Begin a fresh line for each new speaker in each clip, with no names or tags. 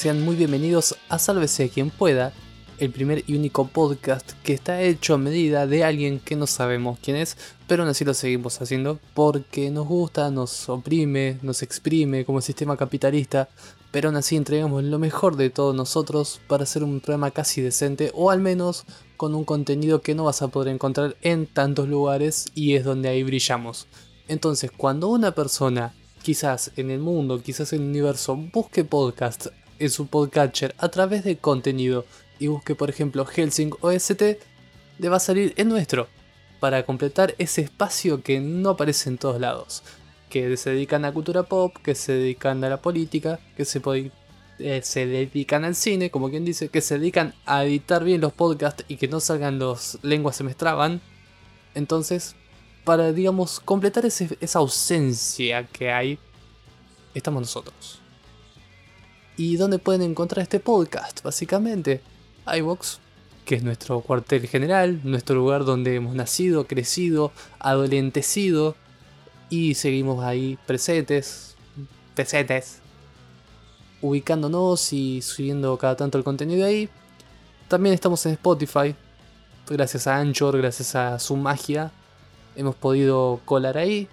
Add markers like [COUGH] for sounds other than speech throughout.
sean muy bienvenidos a Sálvese quien pueda, el primer y único podcast que está hecho a medida de alguien que no sabemos quién es, pero aún así lo seguimos haciendo porque nos gusta, nos oprime, nos exprime como sistema capitalista, pero aún así entregamos lo mejor de todos nosotros para hacer un programa casi decente o al menos con un contenido que no vas a poder encontrar en tantos lugares y es donde ahí brillamos. Entonces, cuando una persona, quizás en el mundo, quizás en el universo, busque podcast en su podcatcher a través de contenido. Y busque por ejemplo Helsing OST, le va a salir el nuestro, para completar ese espacio que no aparece en todos lados, que se dedican a cultura pop, que se dedican a la política, que se, eh, se dedican al cine, como quien dice, que se dedican a editar bien los podcasts y que no salgan los lenguas se me Entonces, para, digamos, completar esa ausencia que hay, estamos nosotros. ¿Y dónde pueden encontrar este podcast? Básicamente, iVox, que es nuestro cuartel general, nuestro lugar donde hemos nacido, crecido, adolentecido y seguimos ahí presentes, presentes, ubicándonos y subiendo cada tanto el contenido ahí. También estamos en Spotify, gracias a Anchor, gracias a su magia, hemos podido colar ahí.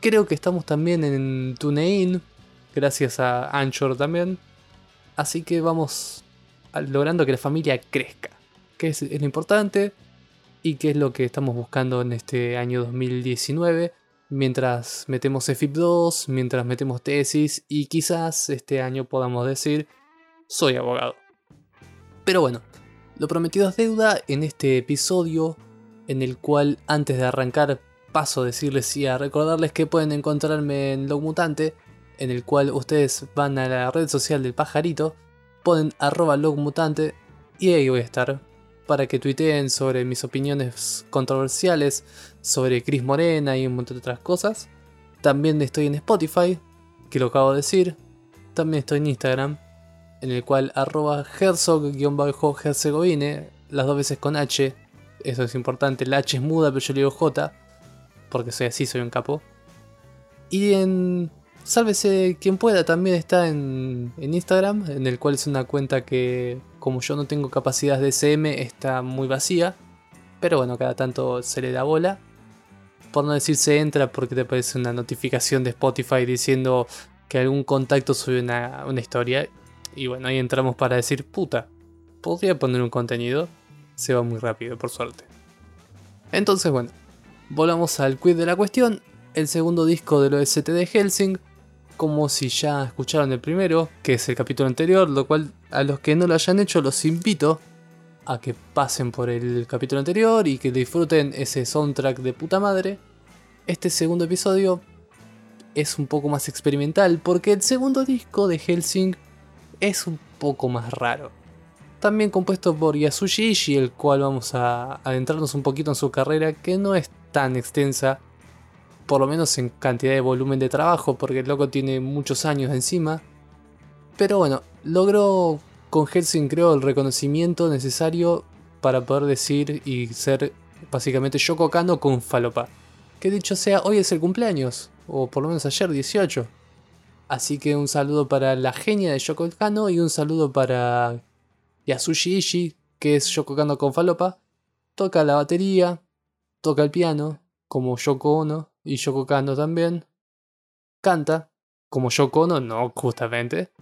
Creo que estamos también en TuneIn, gracias a Anchor también. Así que vamos logrando que la familia crezca, que es, lo importante y que es lo que estamos buscando en este año 2019, mientras metemos EFIP 2, mientras metemos tesis y quizás este año podamos decir, soy abogado. Pero bueno, lo prometido es deuda en este episodio, en el cual antes de arrancar paso a decirles y a recordarles que pueden encontrarme en Log Mutante, en el cual ustedes van a la red social del pajarito ponen arroba logmutante y ahí voy a estar para que tuiteen sobre mis opiniones controversiales sobre Chris Morena y un montón de otras cosas. También estoy en Spotify, que lo acabo de decir. También estoy en Instagram, en el cual arroba herzog-herzegovine, las dos veces con H. Eso es importante, la H es muda, pero yo le digo J, porque soy así, soy un capo. Y en Sálvese quien pueda también está en, Instagram, en el cual es una cuenta que, como yo no tengo capacidad de SM, está muy vacía. Pero bueno, cada tanto se le da bola. Por no decir se entra porque te aparece una notificación de Spotify diciendo que algún contacto sube una, una historia. Y bueno, ahí entramos para decir, puta, podría poner un contenido. Se va muy rápido, por suerte. Entonces, bueno, volvamos al quiz de la cuestión. El segundo disco del OST de Helsing como si ya escucharon el primero, que es el capítulo anterior, lo cual a los que no lo hayan hecho los invito a que pasen por el capítulo anterior y que disfruten ese soundtrack de puta madre. Este segundo episodio es un poco más experimental porque el segundo disco de Helsing es un poco más raro. También compuesto por Yasushi el cual vamos a adentrarnos un poquito en su carrera que no es tan extensa por lo menos en cantidad de volumen de trabajo, porque el loco tiene muchos años encima. Pero bueno, logró con Helsing creo el reconocimiento necesario para poder decir y ser básicamente Yoko Kano con falopa. Que dicho sea, hoy es el cumpleaños, o por lo menos ayer 18. Así que un saludo para la genia de Yoko Kano y un saludo para Yasushi Ishii, que es Yoko Kano con falopa. Toca la batería, toca el piano, como Yoko Ono, y Yoko Kano también. Canta, como Yoko Ono, no justamente.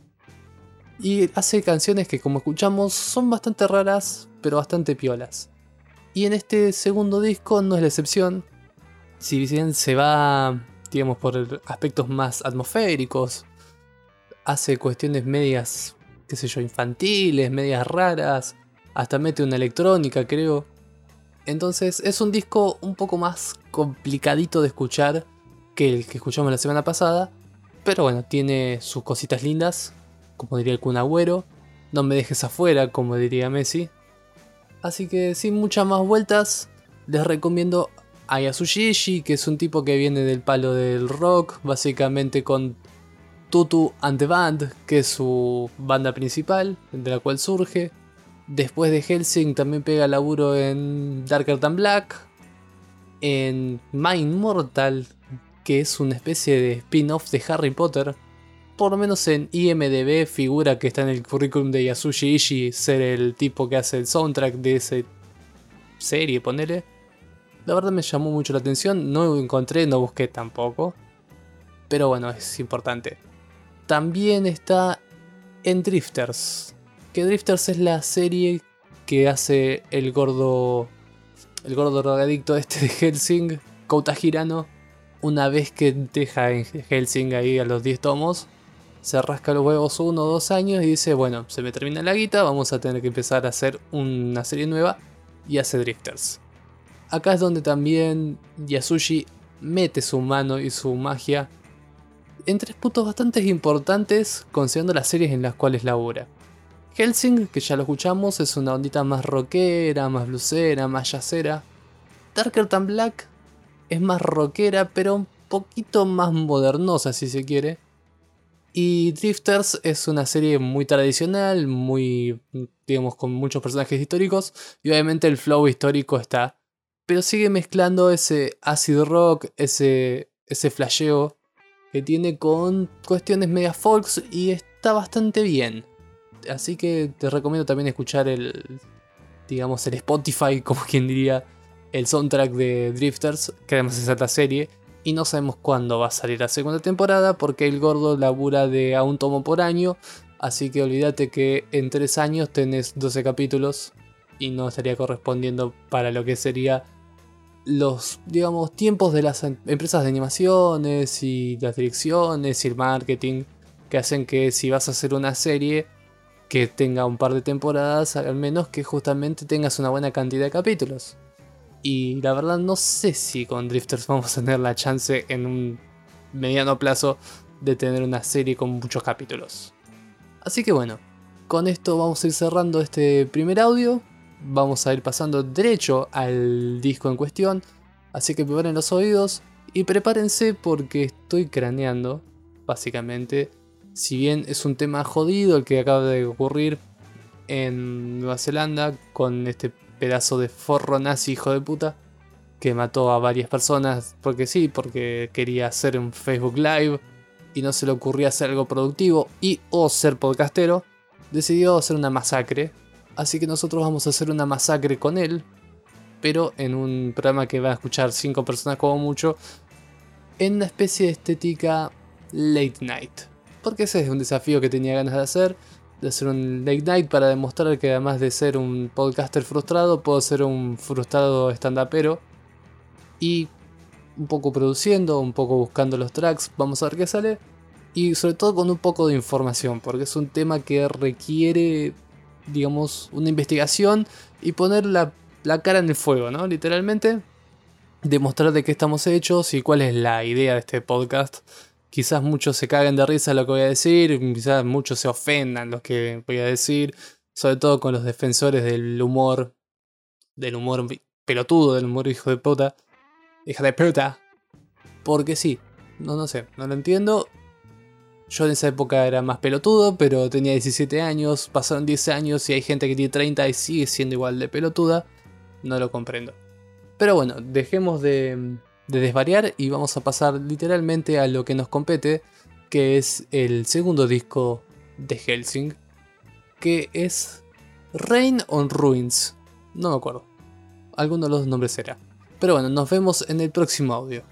Y hace canciones que como escuchamos son bastante raras, pero bastante piolas. Y en este segundo disco no es la excepción. Si bien se va, digamos, por aspectos más atmosféricos, hace cuestiones medias, qué sé yo, infantiles, medias raras, hasta mete una electrónica, creo. Entonces es un disco un poco más complicadito de escuchar que el que escuchamos la semana pasada. Pero bueno, tiene sus cositas lindas, como diría el Kun Agüero. No me dejes afuera, como diría Messi. Así que sin muchas más vueltas, les recomiendo a que es un tipo que viene del palo del rock, básicamente con Tutu and the Band, que es su banda principal, de la cual surge. Después de Helsing también pega laburo en Darker Than Black, en Mind Mortal, que es una especie de spin-off de Harry Potter, por lo menos en IMDB figura que está en el currículum de Yasushi Ishii ser el tipo que hace el soundtrack de esa serie, ponele. La verdad me llamó mucho la atención, no encontré, no busqué tampoco. Pero bueno, es importante. También está en Drifters. Que Drifters es la serie que hace el gordo. El gordo drogadicto este de Helsing, Kouta Hirano. Una vez que deja en Helsing ahí a los 10 tomos, se rasca los huevos uno o dos años y dice: Bueno, se me termina la guita, vamos a tener que empezar a hacer una serie nueva. Y hace Drifters. Acá es donde también Yasushi mete su mano y su magia en tres puntos bastante importantes considerando las series en las cuales labora. Helsing, que ya lo escuchamos, es una ondita más rockera, más blusera, más yacera. Darker Than Black es más rockera, pero un poquito más modernosa si se quiere. Y Drifters es una serie muy tradicional, muy, digamos, con muchos personajes históricos. Y obviamente el flow histórico está. Pero sigue mezclando ese acid rock, ese, ese flasheo que tiene con cuestiones media folks y está bastante bien. Así que te recomiendo también escuchar el, digamos, el Spotify, [LAUGHS] como quien diría, el soundtrack de Drifters, que además es esta serie. Y no sabemos cuándo va a salir la segunda temporada, porque el gordo labura de a un tomo por año. Así que olvídate que en tres años tenés 12 capítulos y no estaría correspondiendo para lo que sería los, digamos, tiempos de las em-, empresas de animaciones y las direcciones y el marketing que hacen que si vas a hacer una serie que tenga un par de temporadas, al menos que justamente tengas una buena cantidad de capítulos. Y la verdad no sé si con Drifters [LAUGHS] vamos a tener la chance en un mediano plazo de tener una serie con muchos capítulos. Así que bueno, con esto vamos a ir cerrando este primer audio vamos a ir pasando derecho al disco en cuestión. Así que preparen los oídos y prepárense porque estoy craneando, básicamente. Si bien es un tema jodido el que acaba de ocurrir en Nueva Zelanda con este pedazo de forro nazi hijo de puta que mató a varias personas porque sí, porque quería hacer un Facebook Live y no se le ocurría hacer algo productivo y o ser podcastero, decidió hacer una masacre Así que nosotros vamos a hacer una masacre con él, pero en un programa que va a escuchar 5 personas como mucho, en una especie de estética late night. Porque ese es un desafío que tenía ganas de hacer, de hacer un late night para demostrar que además de ser un podcaster frustrado, puedo ser un frustrado stand-upero. Y un poco produciendo, un poco buscando los tracks, vamos a ver qué sale. Y sobre todo con un poco de información, porque es un tema que requiere digamos, una investigación y poner la, cara en el fuego, ¿no? Literalmente, demostrar de qué estamos hechos y cuál es la idea de este podcast. Quizás muchos se caguen de risa lo que voy a decir, quizás muchos se ofendan lo que voy a decir, sobre todo con los defensores del humor, del humor pelotudo, del humor hijo de puta, hija de puta. Porque sí, no, no sé, no lo entiendo yo en esa época era más pelotudo, pero tenía 17 años, pasaron 10 años y hay gente que tiene 30 y sigue siendo igual de pelotuda. No lo comprendo. Pero bueno, dejemos de, desvariar y vamos a pasar literalmente a lo que nos compete, que es el segundo disco de Helsing, que es Rain on Ruins. No me acuerdo. Alguno de los nombres será. Pero bueno, nos vemos en el próximo audio.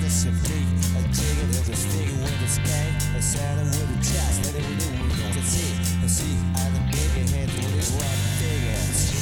the I dig it with a stick with I with a chest it see I see I'm big hands with his wet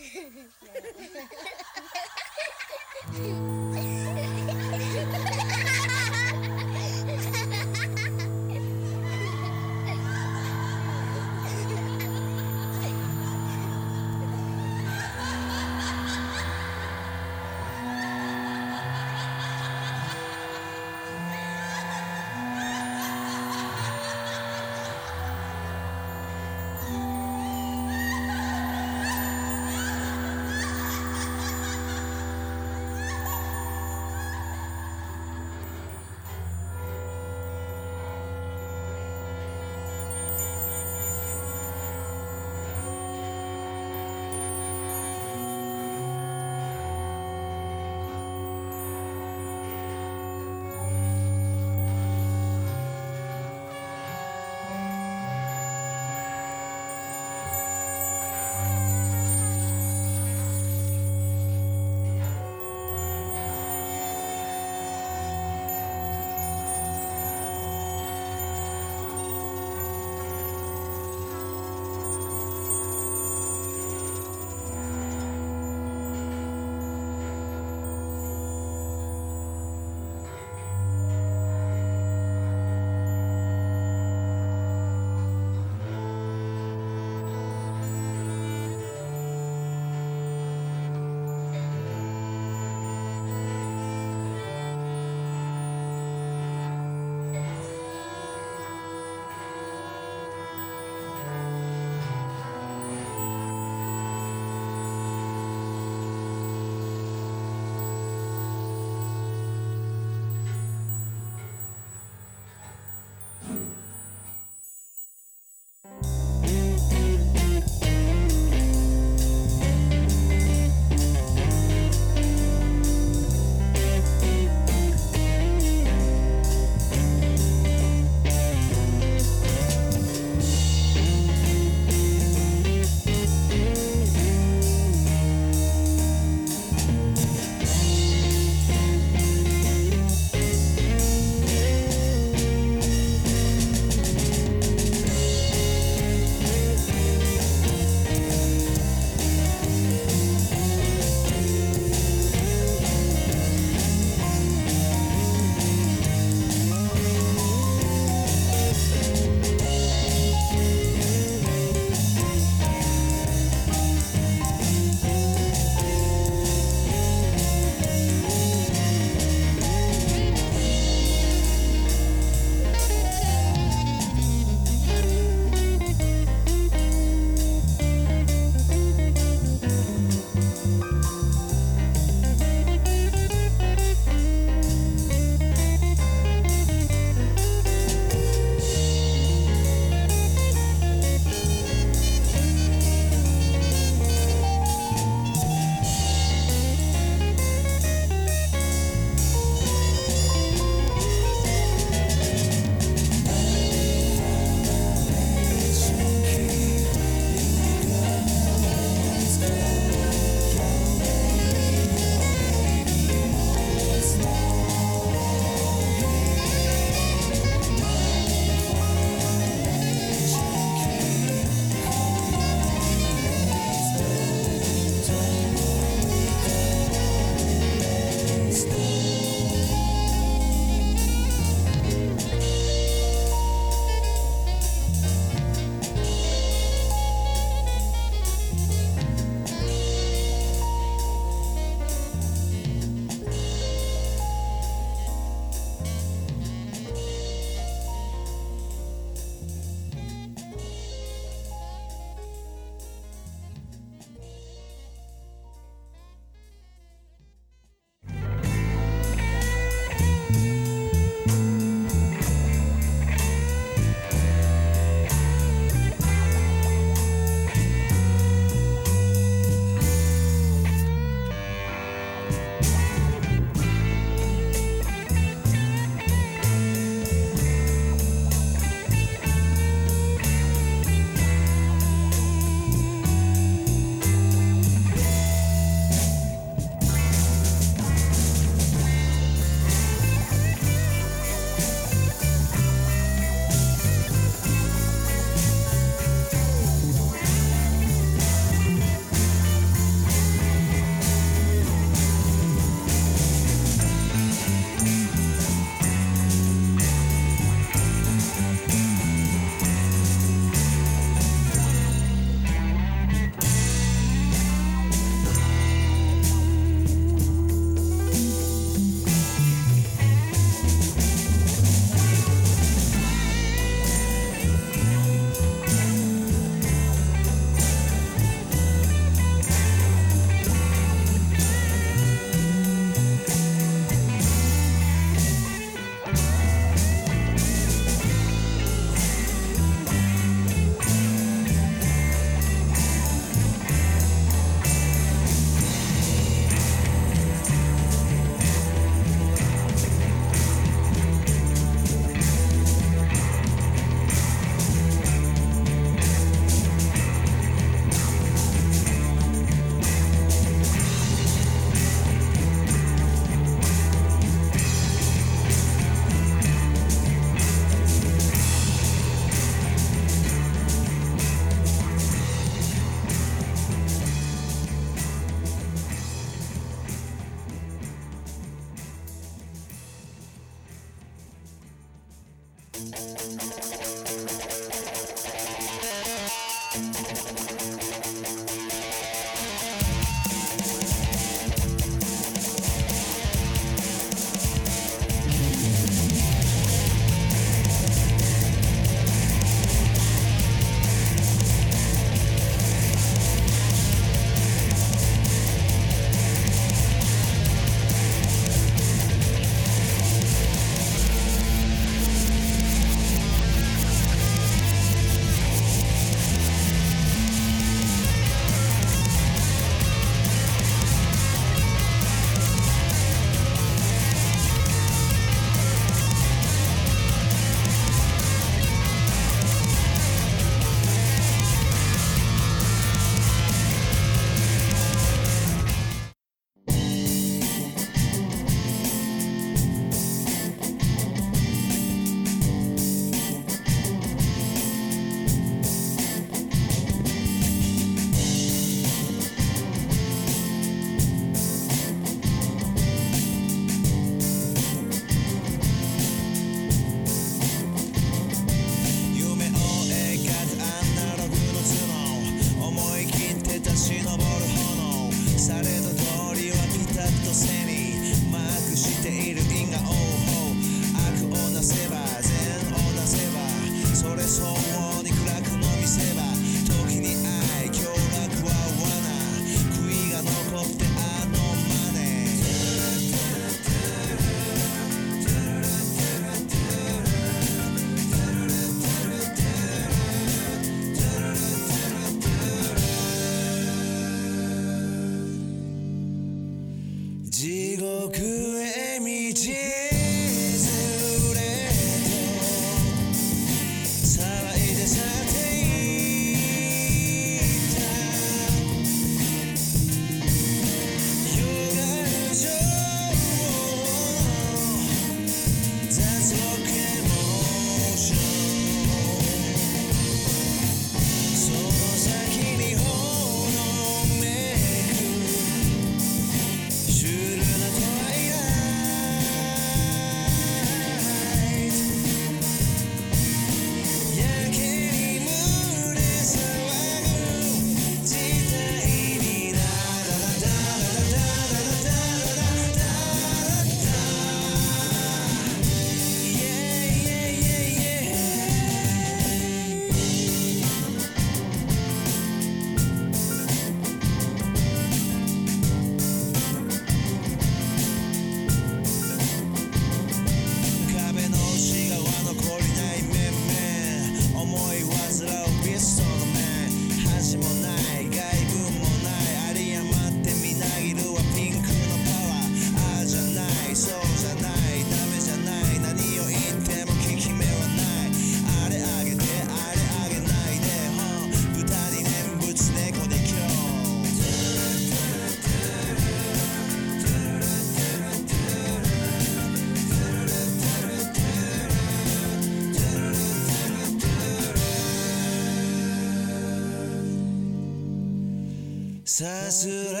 さすら